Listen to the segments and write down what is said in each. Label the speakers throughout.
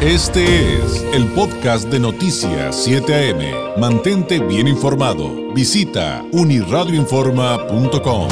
Speaker 1: Este es el podcast de Noticias 7 AM. Mantente bien informado. Visita uniradioinforma.com.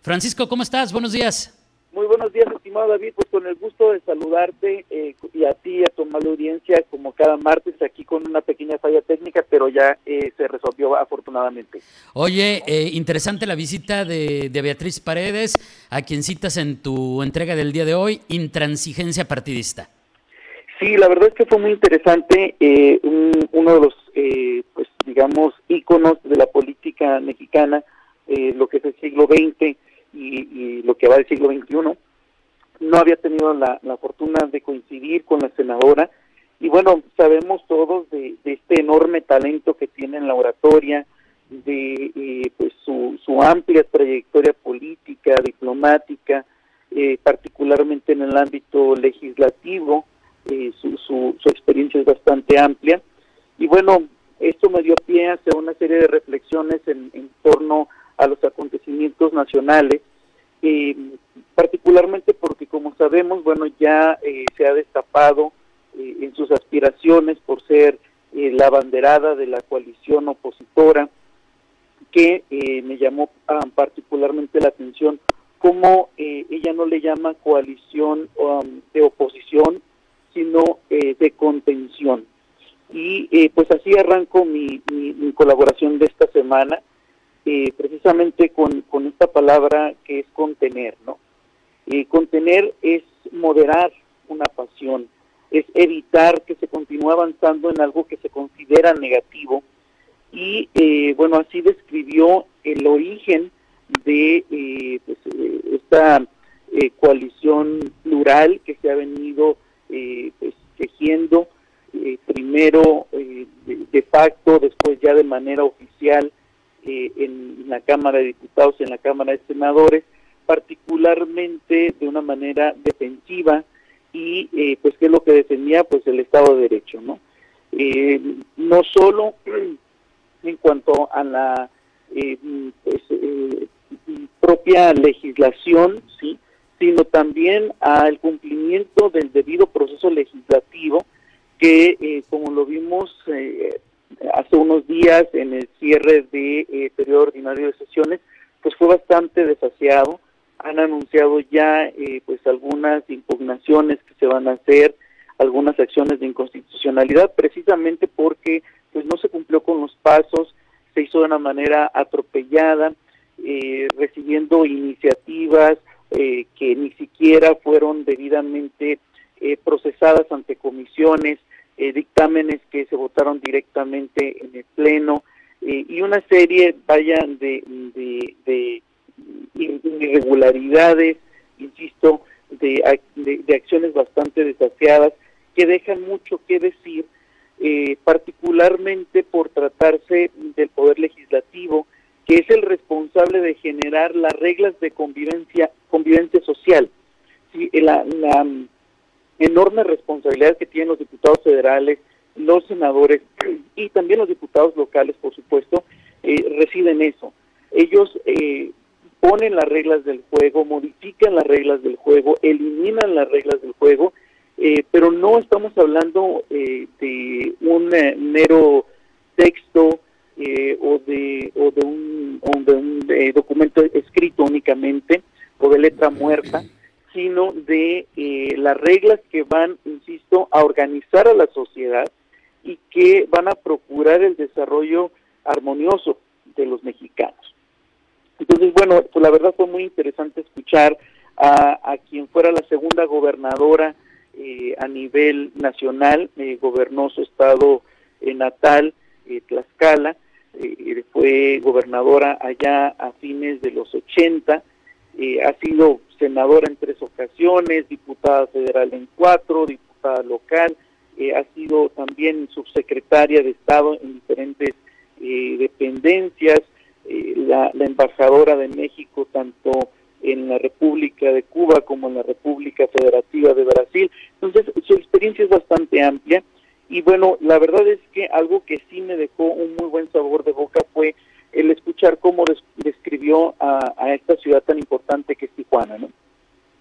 Speaker 2: Francisco, ¿cómo estás? Buenos días.
Speaker 3: Muy buenos días, estimado David. Pues con el gusto de saludarte eh, y a ti, a tu mala audiencia, como cada martes, aquí con una pequeña falla técnica, pero ya eh, se resolvió afortunadamente.
Speaker 2: Oye, eh, interesante la visita de, Beatriz Paredes, a quien citas en tu entrega del día de hoy, intransigencia partidista.
Speaker 3: Sí, la verdad es que fue muy interesante. uno de los, pues digamos, íconos de la política mexicana, lo que es el siglo XX y, lo que va del siglo XXI. No había tenido la, fortuna de coincidir con la senadora y bueno, sabemos todos de, este enorme talento que tiene en la oratoria, de eh, pues su, su, amplia trayectoria política, diplomática, eh, particularmente en el ámbito legislativo, eh, su, su, su, experiencia es bastante amplia. Y bueno, esto me dio pie a hacer una serie de reflexiones en, en torno a los acontecimientos nacionales, eh, particularmente porque como sabemos, bueno, ya eh, se ha destapado eh, en sus aspiraciones por ser la banderada de la coalición opositora, que me llamó ah, particularmente la atención como ella no le llama coalición um, de oposición, sino de contención. Y pues así arranco mi, mi colaboración de esta semana eh, precisamente con, con, esta palabra que es contener, ¿no? Eh, contener es moderar una pasión, es evitar que se continúe avanzando en algo que se considera negativo y eh, bueno, así describió el origen de pues, esta coalición plural que se ha venido pues, tejiendo primero de facto, después ya de manera oficial eh, en la Cámara de Diputados en la Cámara de Senadores, particularmente de una manera defensiva y eh, pues qué es lo que defendía pues el Estado de Derecho, ¿no? Eh, no solo en cuanto a la pues, propia legislación, sí, sino también al cumplimiento del debido proceso legislativo que, como lo vimos hace unos días en el cierre de eh, periodo ordinario de sesiones, pues fue bastante desasiado. Han anunciado ya eh, pues algunas impugnaciones que se van a hacer, algunas acciones de inconstitucionalidad, precisamente porque pues no se cumplió con los pasos, se hizo de una manera atropellada, eh, recibiendo iniciativas eh, que ni siquiera fueron debidamente procesadas ante comisiones, eh, dictámenes que se votaron directamente en el Pleno eh, y una serie, vayan de, de, irregularidades, insisto, de, de, acciones bastante desafiadas que dejan mucho que decir, eh, particularmente por tratarse del Poder Legislativo, que es el responsable de generar las reglas de convivencia, convivencia social. Sí, la, la enorme responsabilidad que tienen los diputados federales, los senadores y también los diputados locales, por supuesto, eh, reciben eso. Ellos eh, ponen las reglas del juego, modifican las reglas del juego, eliminan las reglas del juego, eh, pero no estamos hablando de un mero texto o de, o de un, o de un documento escrito únicamente o de letra muerta sino de eh, las reglas van, insisto, a organizar a la sociedad y que van a procurar el desarrollo armonioso de los mexicanos. Entonces, bueno, pues la verdad fue muy interesante escuchar a, quien fuera la segunda gobernadora eh, a nivel nacional, eh, gobernó su estado natal, Tlaxcala, fue gobernadora allá a fines de los 80, ha sido senadora en tres ocasiones, diputada federal en cuatro, diputada local, eh, ha sido también subsecretaria de Estado en diferentes eh, dependencias, eh, la, embajadora de México tanto en la República de Cuba como en la República Federativa de Brasil. Entonces, su experiencia es bastante amplia y bueno, la verdad es que algo que sí me dejó un muy buen sabor de boca fue el escuchar cómo describía a, esta ciudad tan importante que es Tijuana. ¿no?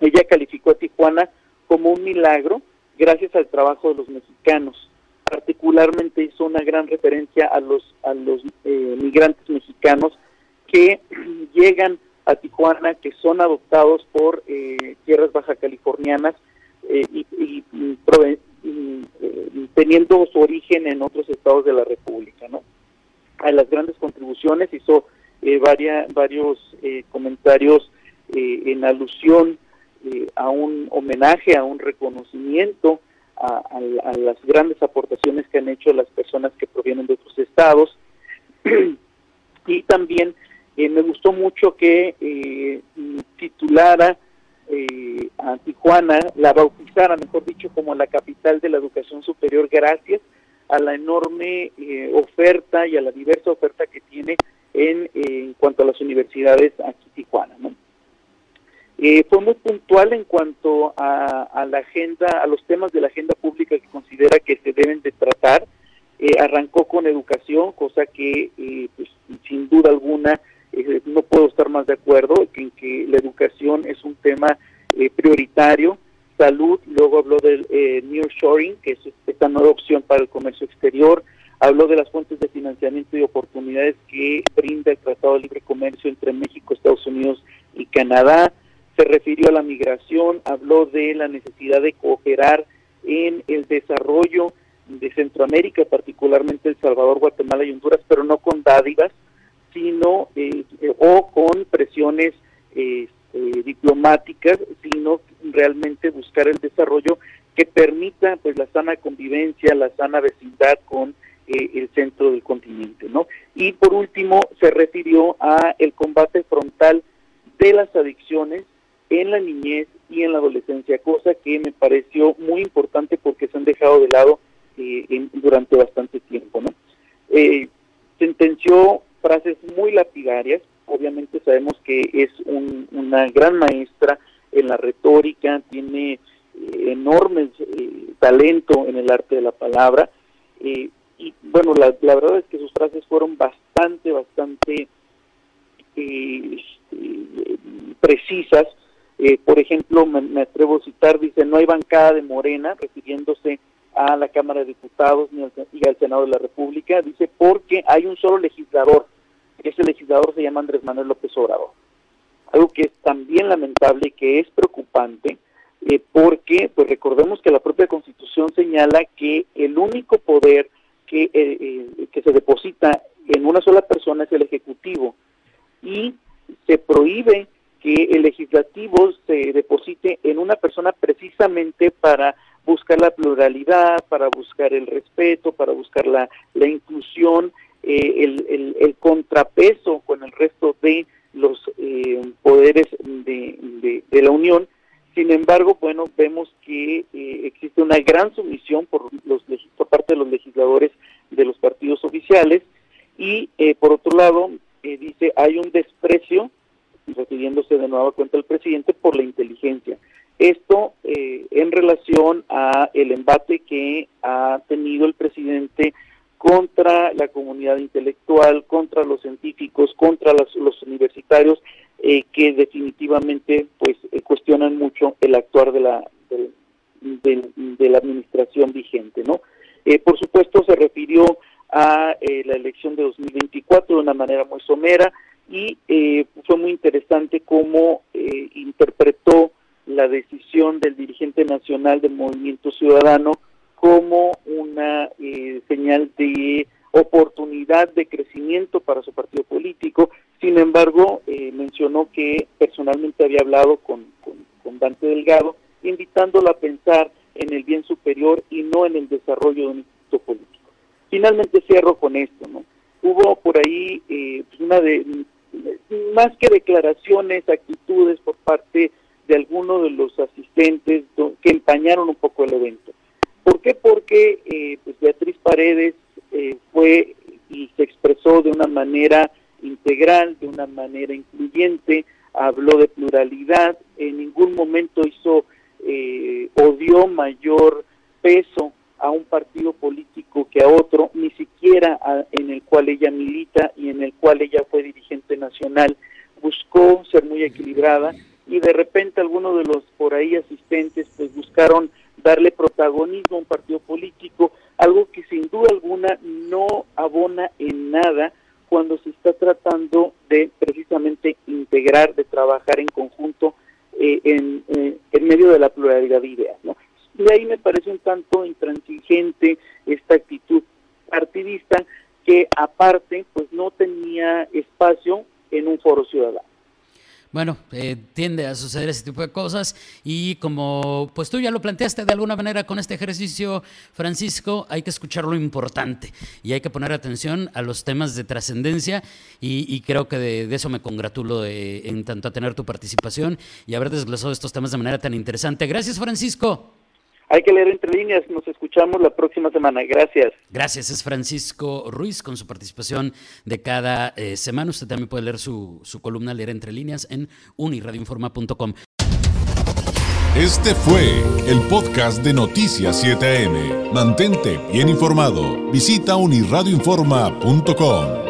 Speaker 3: Ella calificó a Tijuana como un milagro gracias al trabajo de los mexicanos. Particularmente hizo una gran referencia a los, a los eh, migrantes mexicanos que llegan a Tijuana, que son adoptados por eh, tierras baja californianas eh, y, y, y, y, teniendo su origen en otros estados de la República. ¿no? A las grandes contribuciones hizo varias, varios comentarios en alusión a un homenaje, a un reconocimiento a, a, las grandes aportaciones que han hecho las personas que provienen de otros estados. y también eh, me gustó mucho que eh, titulara eh, a Tijuana, la bautizara, mejor dicho, como la capital de la educación superior, gracias a la enorme eh, oferta y a la diversa oferta que tiene en, en cuanto a las universidades aquí Tijuana. ¿no? Eh, fue muy puntual en cuanto a, a, la agenda, a los temas de la agenda pública que considera que se deben de tratar. Eh, arrancó con educación, cosa que eh, pues, sin duda alguna eh, no puedo estar más de acuerdo en que la educación es un tema eh, prioritario. Salud, luego habló del nearshoring, que es esta nueva opción para el comercio exterior. Habló de las fuentes de financiamiento y oportunidades que brinda el Tratado de Libre Comercio entre México, Estados Unidos y Canadá. Se refirió a la migración, habló de la necesidad de cooperar en el desarrollo de Centroamérica, particularmente El Salvador, Guatemala y Honduras, pero no con dádivas, sino eh, o con presiones eh, diplomáticas, sino realmente buscar el desarrollo que permita pues la sana convivencia, la sana vecindad con eh, el centro del continente, ¿no? Y por último se refirió a el combate frontal de las adicciones en la niñez y en la adolescencia, cosa que me pareció muy importante porque se han dejado de lado eh, durante bastante tiempo. ¿no? Eh, sentenció frases muy lapidarias, obviamente sabemos que es un, una gran maestra en la retórica, tiene eh, enorme talento en el arte de la palabra, y bueno, la, verdad es que sus frases fueron bastante, bastante precisas, eh, por ejemplo, me, atrevo a citar, dice, no hay bancada de Morena, refiriéndose a la Cámara de Diputados ni al, al Senado de la República, dice, porque hay un solo legislador, ese legislador se llama Andrés Manuel López Obrador. Algo que es también lamentable que es preocupante, eh, porque pues recordemos que la propia Constitución señala que el único poder que, eh, eh, que se deposita en una sola persona es el Ejecutivo y se prohíbe que el legislativo se deposite en una persona precisamente para buscar la pluralidad, para buscar el respeto, para buscar la, la inclusión, eh, el, el, contrapeso con el resto de los eh, poderes de, de, de, la Unión. Sin embargo, bueno, vemos que eh, existe una gran sumisión por, los, por parte de los legisladores de los partidos oficiales y, eh, por otro lado, eh, dice, hay un desprecio refiriéndose de nuevo a cuenta del presidente por la inteligencia. Esto eh, en relación a el embate que ha tenido el presidente contra la comunidad intelectual, contra los científicos, contra los, los universitarios, eh, que definitivamente pues eh, cuestionan mucho el actuar de la de, de, la administración vigente, ¿no? Eh, por supuesto se refirió a eh, la elección de 2024 de una manera muy somera, y eh, fue muy interesante cómo interpretó la decisión del dirigente nacional del Movimiento Ciudadano como una señal de oportunidad de crecimiento para su partido político. Sin embargo, eh, mencionó que personalmente había hablado con, con, Dante Delgado, invitándolo a pensar en el bien superior y no en el desarrollo de un instituto político. Finalmente cierro con esto, ¿no? Hubo por ahí eh, una de más que declaraciones, actitudes por parte de algunos de los asistentes que empañaron un poco el evento. ¿Por qué? Porque eh, pues Beatriz Paredes eh, fue y se expresó de una manera integral, de una manera incluyente, habló de pluralidad, en ningún momento hizo eh, o dio mayor peso a un partido político que a otro, ni siquiera a, en el cual ella milita y en el cual ella fue dirigente nacional, buscó ser muy equilibrada y de repente algunos de los por ahí asistentes pues buscaron darle protagonismo a un partido político, algo que sin duda alguna no abona en nada cuando se está tratando de precisamente integrar, de trabajar en conjunto eh, en, eh, en, medio de la pluralidad de ideas. ¿no? De ahí me parece un tanto intransigente esta actitud partidista que aparte pues no tenía espacio en un foro ciudadano.
Speaker 2: Bueno, eh, tiende a suceder ese tipo de cosas y como pues tú ya lo planteaste de alguna manera con este ejercicio, Francisco, hay que escuchar lo importante y hay que poner atención a los temas de trascendencia y, creo que de, eso me congratulo en tanto a tener tu participación y haber desglosado estos temas de manera tan interesante. Gracias, Francisco.
Speaker 3: Hay que leer entre líneas. Nos escuchamos la próxima semana. Gracias.
Speaker 2: Gracias. Es Francisco Ruiz con su participación de cada eh, semana. Usted también puede leer su, su columna Leer entre líneas en uniradioinforma.com.
Speaker 1: Este fue el podcast de Noticias 7am. Mantente bien informado. Visita uniradioinforma.com.